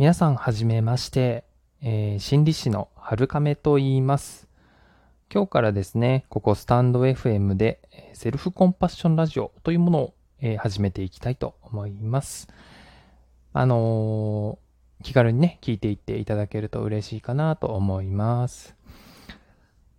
皆さんはじめまして、えー心理師の春亀と言います。今日からですね、ここスタンド FM でセルフコンパッションラジオというものを、えー始めていきたいと思います。あのー気軽にね、聞いていっていただけると嬉しいかなと思います。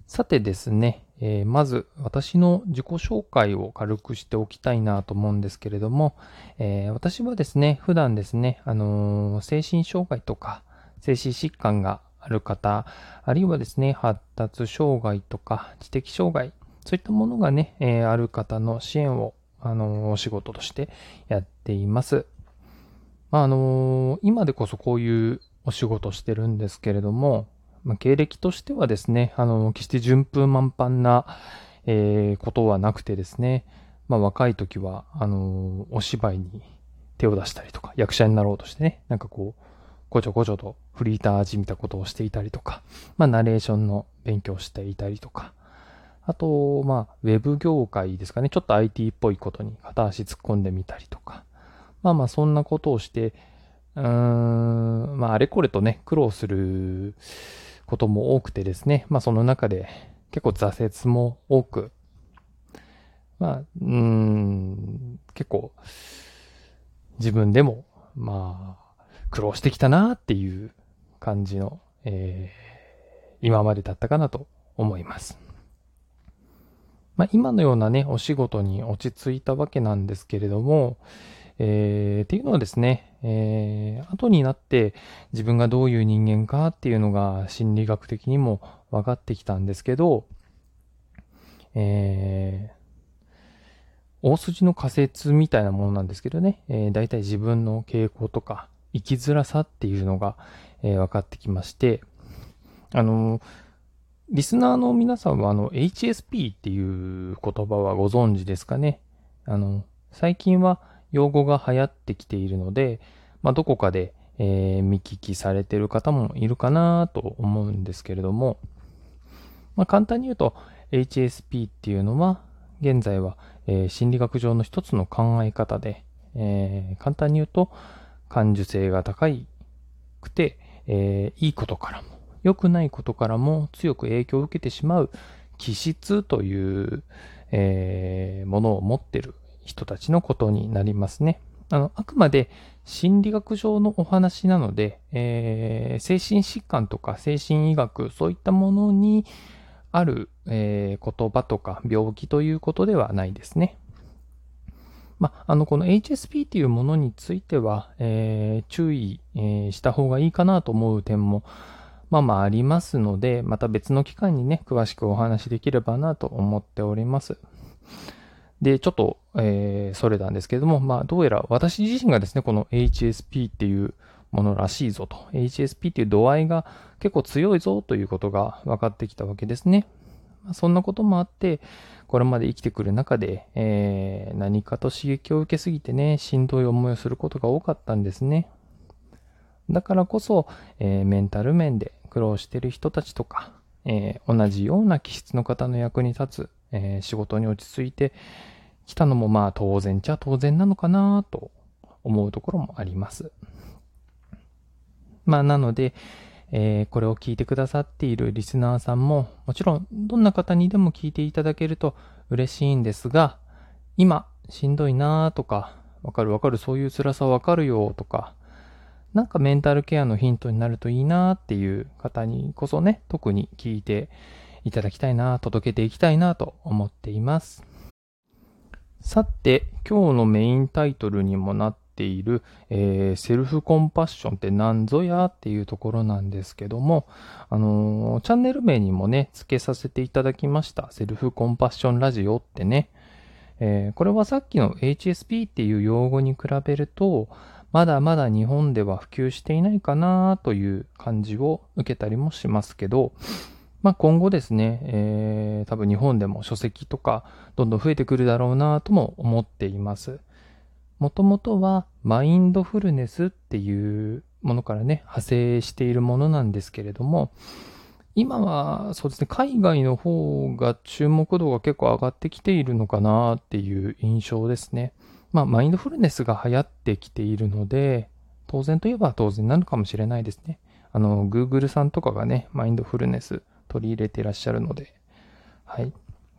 さてですね、えーまず私の自己紹介を軽くしておきたいなと思うんですけれども、えー私はですね、普段ですね、あのー精神障害とか、精神疾患がある方、あるいはですね、発達障害とか、知的障害、そういったものがね、えある方の支援を、あのお仕事としてやっています。まああの今でこそこういうお仕事してるんですけれども、まあ、経歴としてはですね、あの決して順風満帆な、えーことはなくてですね、まあ若い時は、あのお芝居に手を出したりとか、役者になろうとしてね、なんかこう、ごちょごちょとフリーターじみたことをしていたりとか、まあナレーションの勉強をしていたりとか、あと、まあ、ウェブ業界ですかね、ちょっと IT っぽいことに片足突っ込んでみたりとか、まあまあそんなことをして、うーん、まああれこれとね、苦労することも多くてですね、まあその中で結構挫折も多く、まあ、うーん、結構自分でも、まあ、苦労してきたなっていう感じの、えー今までだったかなと思います。まあ今のようなね、お仕事に落ち着いたわけなんですけれども、えーっていうのはですね、えー後になって自分がどういう人間かっていうのが心理学的にも分かってきたんですけど、えー大筋の仮説みたいなものなんですけどね、えー、大体自分の傾向とか生きづらさっていうのが、えー分かってきまして、あのーリスナーの皆さんはあの HSP っていう言葉はご存知ですかね？あの、最近は用語が流行ってきているので、まあ、どこかで、えー見聞きされてる方もいるかなと思うんですけれども、まあ、簡単に言うと HSP っていうのは現在は、えー心理学上の一つの考え方で、えー簡単に言うと感受性が高いくて、えーいいことからも良くないことからも強く影響を受けてしまう気質という、えーものを持ってる人たちのことになりますね。あの、あくまで心理学上のお話なので、えー精神疾患とか精神医学、そういったものにある、えー言葉とか病気ということではないですね。まあ、の、この HSP っていうものについては、えー注意、えした方がいいかなと思う点も、まあまあありますので、また別の機会にね、詳しくお話しできればなと思っております。で、ちょっと、えーそれなんですけれども、まあ、どうやら私自身がですね、この HSP っていうものらしいぞと、HSP っていう度合いが結構強いぞということが分かってきたわけですね。そんなこともあって、これまで生きてくる中で、えー何かと刺激を受けすぎてね、しんどい思いをすることが多かったんですね。だからこそ、えーメンタル面で苦労してる人たちとか、えー同じような気質の方の役に立つ、えー仕事に落ち着いてきたのもまあ当然ちゃ当然なのかなと思うところもあります。まあなので、えーこれを聞いてくださっているリスナーさんも、もちろんどんな方にでも聞いていただけると嬉しいんですが、今しんどいなーとか、わかるわかるそういう辛さわかるよとか、なんかメンタルケアのヒントになるといいなっていう方にこそね、特に聞いていただきたいな、届けていきたいなと思っています。さて、今日のメインタイトルにもなっている、えーセルフコンパッションって何ぞやっていうところなんですけども、あのーチャンネル名にもね、付けさせていただきました。セルフコンパッションラジオってね、えーこれはさっきの HSP っていう用語に比べると、まだまだ日本では普及していないかなという感じを受けたりもしますけど、まあ今後ですね、えー多分日本でも書籍とかどんどん増えてくるだろうなとも思っています。もともとはマインドフルネスっていうものからね、派生しているものなんですけれども、今はそうですね、海外の方が注目度が結構上がってきているのかなっていう印象ですね。まあ、マインドフルネスが流行ってきているので、当然といえば当然なのかもしれないですね。あの、Google さんとかがね、マインドフルネス取り入れていらっしゃるので。はい。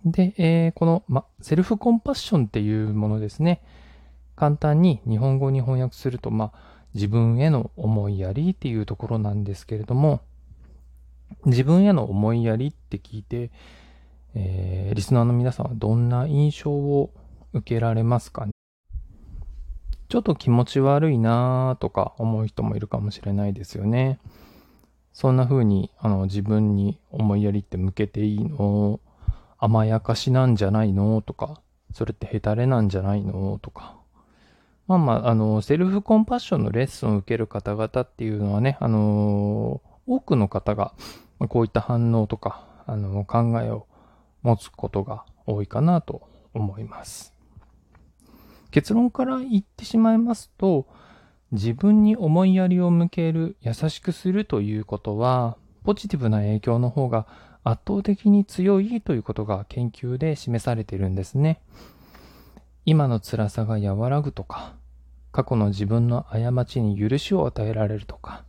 で、えー、この、ま、セルフコンパッションっていうものですね。簡単に日本語に翻訳すると、ま自分への思いやりっていうところなんですけれども、自分への思いやりって聞いて、えー、リスナーの皆さんはどんな印象を受けられますかね？ちょっと気持ち悪いなーとか思う人もいるかもしれないですよね。そんな風にあの自分に思いやりって向けていいの？甘やかしなんじゃないの？とか、それってヘタレなんじゃないの？とか。まあまあ、あの、セルフコンパッションのレッスンを受ける方々っていうのはね、あの多くの方がこういった反応とか、あの、考えを持つことが多いかなと思います。結論から言ってしまいますと、自分に思いやりを向ける、優しくするということは、ポジティブな影響の方が圧倒的に強いということが研究で示されているんですね。今の辛さが和らぐとか、過去の自分の過ちに許しを与えられるとか、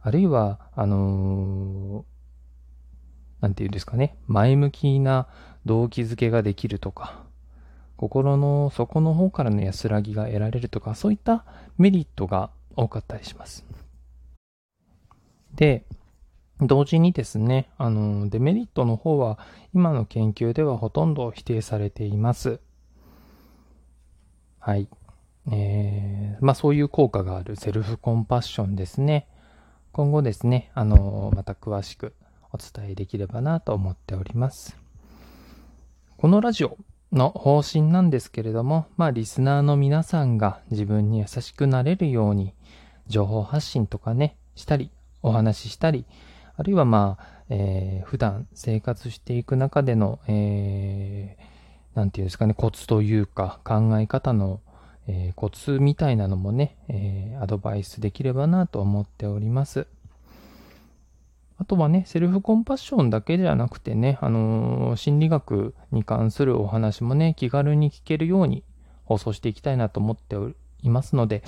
あるいは、あのーなんていうんですかね、前向きな動機づけができるとか、心の底の方からの安らぎが得られるとか、そういったメリットが多かったりします。で、同時にですね、あの、デメリットの方は今の研究ではほとんど否定されています。はい。えー、まあそういう効果があるセルフコンパッションですね。今後ですね、あの、また詳しくお伝えできればなと思っております。このラジオの方針なんですけれども、まあリスナーの皆さんが自分に優しくなれるように情報発信とかね、したり、お話ししたり、あるいはまあ、えー、普段生活していく中での、えー、なんていうんですかね、コツというか考え方の、えー、コツみたいなのもね、えー、アドバイスできればなと思っております。あとはね、セルフコンパッションだけじゃなくてね、あのー、心理学に関するお話もね、気軽に聞けるように放送していきたいなと思っていますので、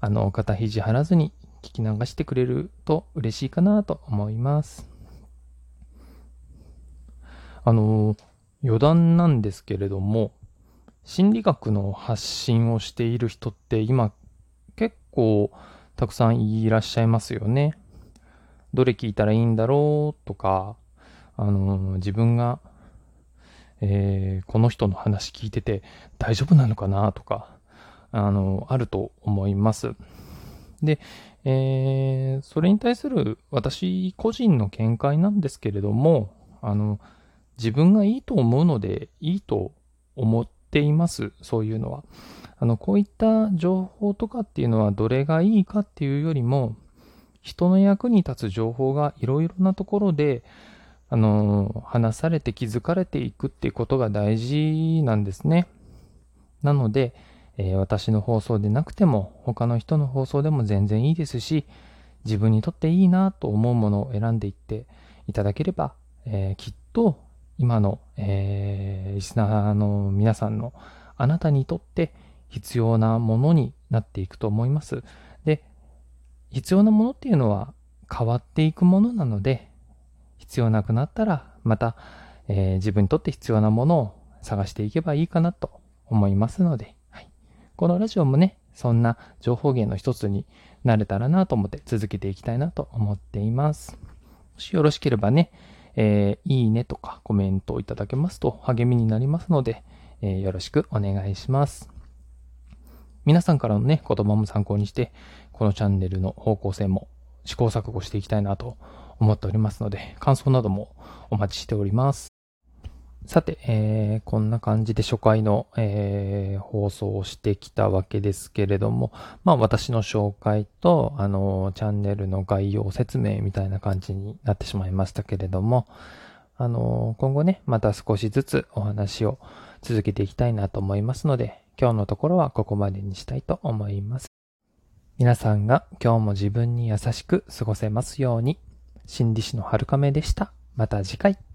あの、肩肘張らずに聞き流してくれると嬉しいかなと思います。あの、余談なんですけれども、心理学の発信をしている人って今結構たくさんいらっしゃいますよね。どれ聞いたらいいんだろうとか、あの、自分が、えー、この人の話聞いてて大丈夫なのかなとか、あの、あると思います。で、えー、それに対する私個人の見解なんですけれども、あの、自分がいいと思うのでいいと思っています。そういうのは。あの、こういった情報とかっていうのはどれがいいかっていうよりも、人の役に立つ情報がいろいろなところで、あの、話されて気づかれていくっていうことが大事なんですね。なので、えー、私の放送でなくても、他の人の放送でも全然いいですし、自分にとっていいなと思うものを選んでいっていただければ、えー、きっと今の、えー、リスナーの皆さんのあなたにとって必要なものになっていくと思います。必要なものっていうのは変わっていくものなので、必要なくなったら、また、えー、自分にとって必要なものを探していけばいいかなと思いますので、はい、このラジオもね、そんな情報源の一つになれたらなと思って続けていきたいなと思っています。もしよろしければね、えー、いいねとかコメントをいただけますと励みになりますので、えー、よろしくお願いします。皆さんからのね、言葉も参考にして、このチャンネルの方向性も試行錯誤していきたいなと思っておりますので、感想などもお待ちしております。さて、えー、こんな感じで初回の、えー、放送をしてきたわけですけれども、まあ私の紹介と、あの、チャンネルの概要説明みたいな感じになってしまいましたけれども、あの、今後ね、また少しずつお話を続けていきたいなと思いますので、今日のところはここまでにしたいと思います。皆さんが今日も自分に優しく過ごせますように。心理師の春亀でした。また次回。